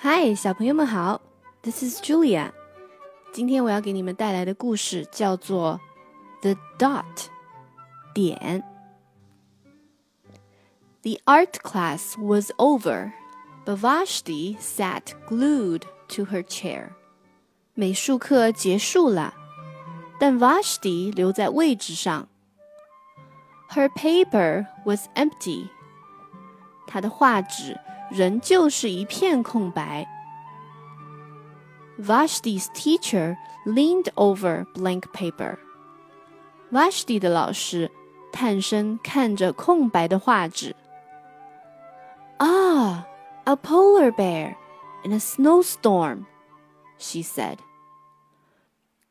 嗨，小朋友们好，This is Julia。今天我要给你们带来的故事叫做《The Dot》点。The art class was over, but Vashti sat glued to her chair. 美术课结束了，但 Vashti 留在位置上。Her paper was empty. 她的画纸 仍旧是一片空白。Vashti's teacher leaned over blank paper. Vashti 的老师探身看着空白的画纸。Ah, a polar bear in a snowstorm, she said.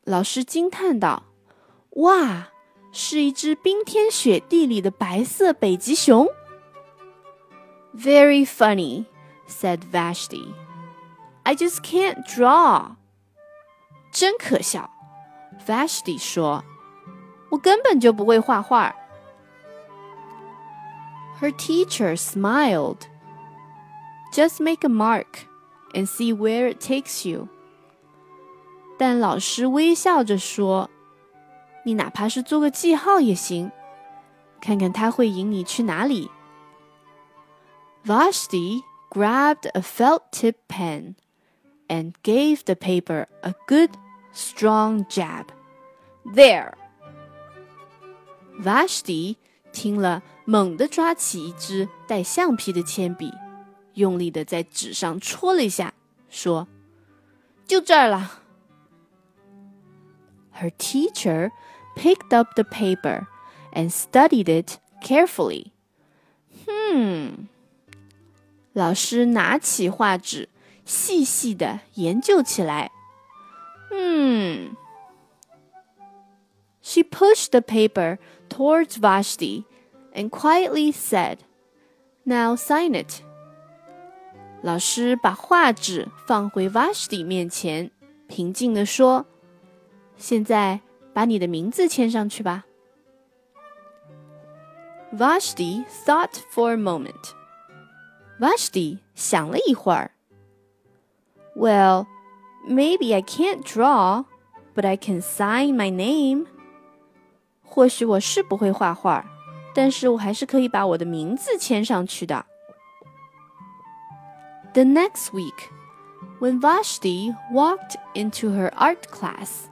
老师惊叹道：“哇，是一只冰天雪地里的白色北极熊。” Very funny, said Vashti. I just can't draw. 真可笑，Vashti 说：“我根本就不会画画。” Her teacher smiled. Just make a mark and see where it takes you. 但老师微笑着说：“你哪怕是做个记号也行，看看它会引你去哪里。” Vashti grabbed a felt tip pen and gave the paper a good, strong jab. There! Vashti 听了，猛地抓起一支带橡皮的铅笔，用力的在纸上戳了一下，说：“就这儿了。” Her teacher picked up the paper and studied it carefully. Hmm. 老师拿起画纸，细细的研究起来。嗯，She pushed the paper towards Vashti and quietly said, "Now sign it." 老师把画纸放回 Vashti 面前，平静地说：“现在把你的名字签上去吧。” Vashti thought for a moment. Vashti 想了一会儿。Well, maybe I can't draw, but I can sign my name. 或许我是不会画画，但是我还是可以把我的名字签上去的。The next week, when Vashti walked into her art class,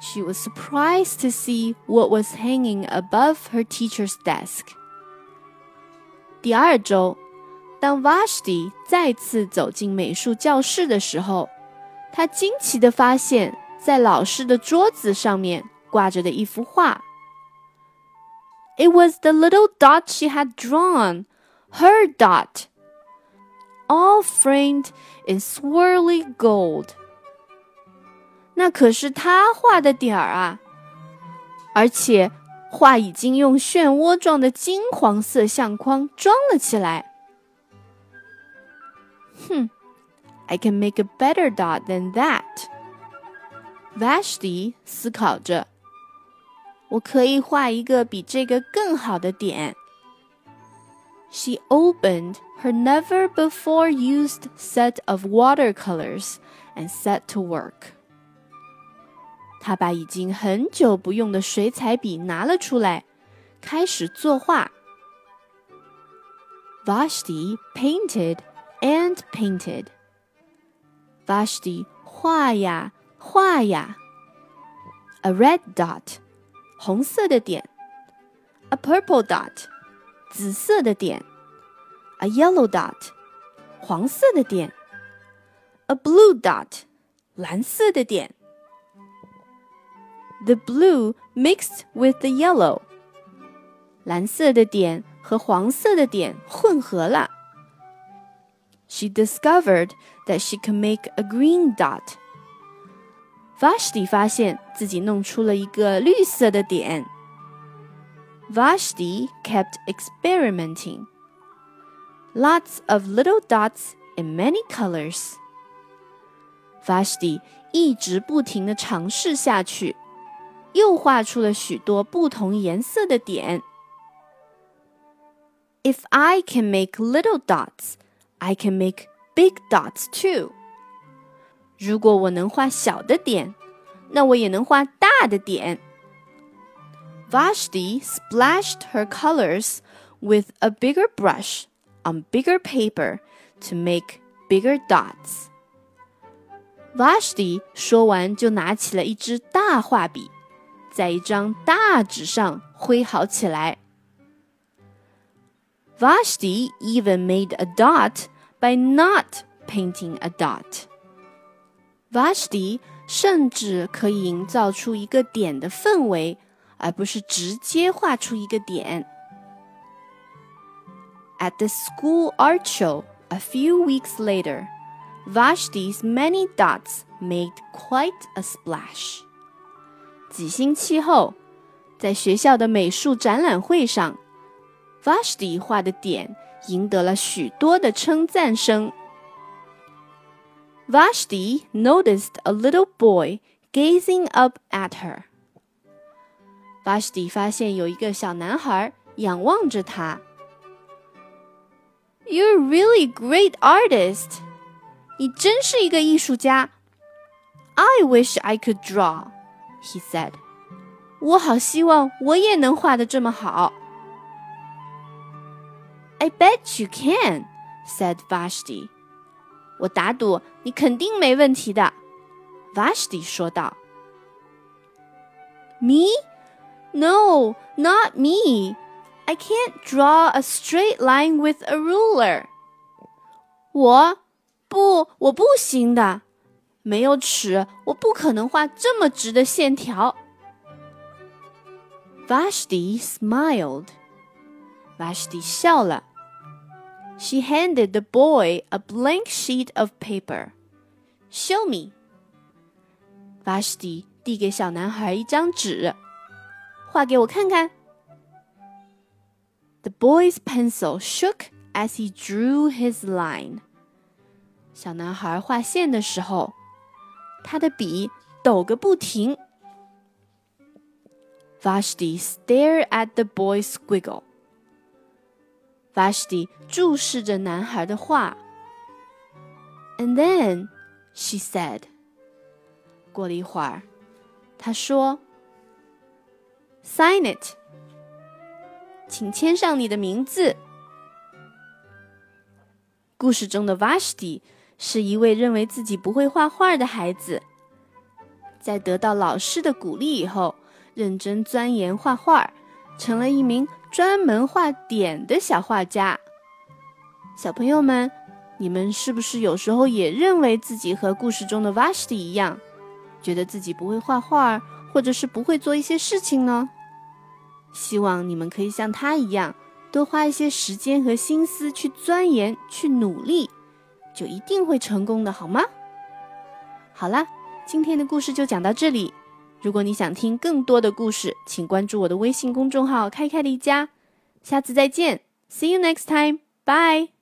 she was surprised to see what was hanging above her teacher's desk. 第二周。 当 Vashti 再次走进美术教室的时候，他惊奇地发现，在老师的桌子上面挂着的一幅画。It was the little dot she had drawn, her dot, all framed in swirly gold. 那可是他画的点儿啊，而且画已经用漩涡状的金黄色相框装了起来。I can make a better dot than that. Vashti 思考着，我可以画一个比这个更好的点。She opened her never before used set of watercolors and set to work. 她把已经很久不用的水彩笔拿了出来，开始作画。Vashti painted and painted. Vashti 画呀画呀。A red dot，红色的点。A purple dot，紫色的点。A yellow dot，黄色的点。A blue dot，蓝色的点。The blue mixed with the yellow，蓝色的点和黄色的点混合了。 she discovered that she could make a green dot. Vashti 发现自己弄出了一个绿色的点。Vashti kept experimenting. Lots of little dots in many colors. Vashti 一直不停地尝试下去，又画出了许多不同颜色的点。If I can make little dots, I can make big dots too. 如果我能画小的点，那我也能画大的点。Vashti splashed her colors with a bigger brush on bigger paper to make bigger dots. Vashti 说完就拿起了一支大画笔，在一张大纸上挥毫起来。 Vashti even made a dot by not painting a dot. Vashti 甚至可以营造出一个点的氛围，而不是直接画出一个点。At the school art show a few weeks later, Vashti's many dots made quite a splash. 几星期后，在学校的美术展览会上 ，Vashti 画的点赢得了许多的称赞声。Vashti noticed a little boy gazing up at her. Vashti 发现有一个小男孩仰望着她。You're really great artist. 你真是一个艺术家。I wish I could draw, he said. 我好希望我也能画的这么好。 I bet you can, said Vashti. 我打赌你肯定没问题的，Vashti 说道。Me? No, not me. I can't draw a straight line with a ruler. 我不，我不行的，没有尺，我不可能画这么直的线条。Vashti smiled. Vashti 笑了。 she handed the boy a blank sheet of paper. Show me. Vashti 递给小男孩一张纸，画给我看看。The boy's pencil shook as he drew his line. 小男孩画线的时候，他的笔抖个不停。Vashti stared at the boy's squiggle. Vashti 注视着男孩的画。And then she said，过了一会儿，她说：“Sign it，请签上你的名字。”故事中的 Vashti 是一位认为自己不会画画的孩子，在得到老师的鼓励以后，认真钻研画画，成了一名。专门画点的小画家，小朋友们，你们是不是有时候也认为自己和故事中的 Vashti 一样，觉得自己不会画画，或者是不会做一些事情呢？希望你们可以像他一样，多花一些时间和心思去钻研、去努力，就一定会成功的，好吗？好啦，今天的故事就讲到这里。如果你想听更多的故事，请关注我的微信公众号“开开离家”。下次再见，See you next time，bye。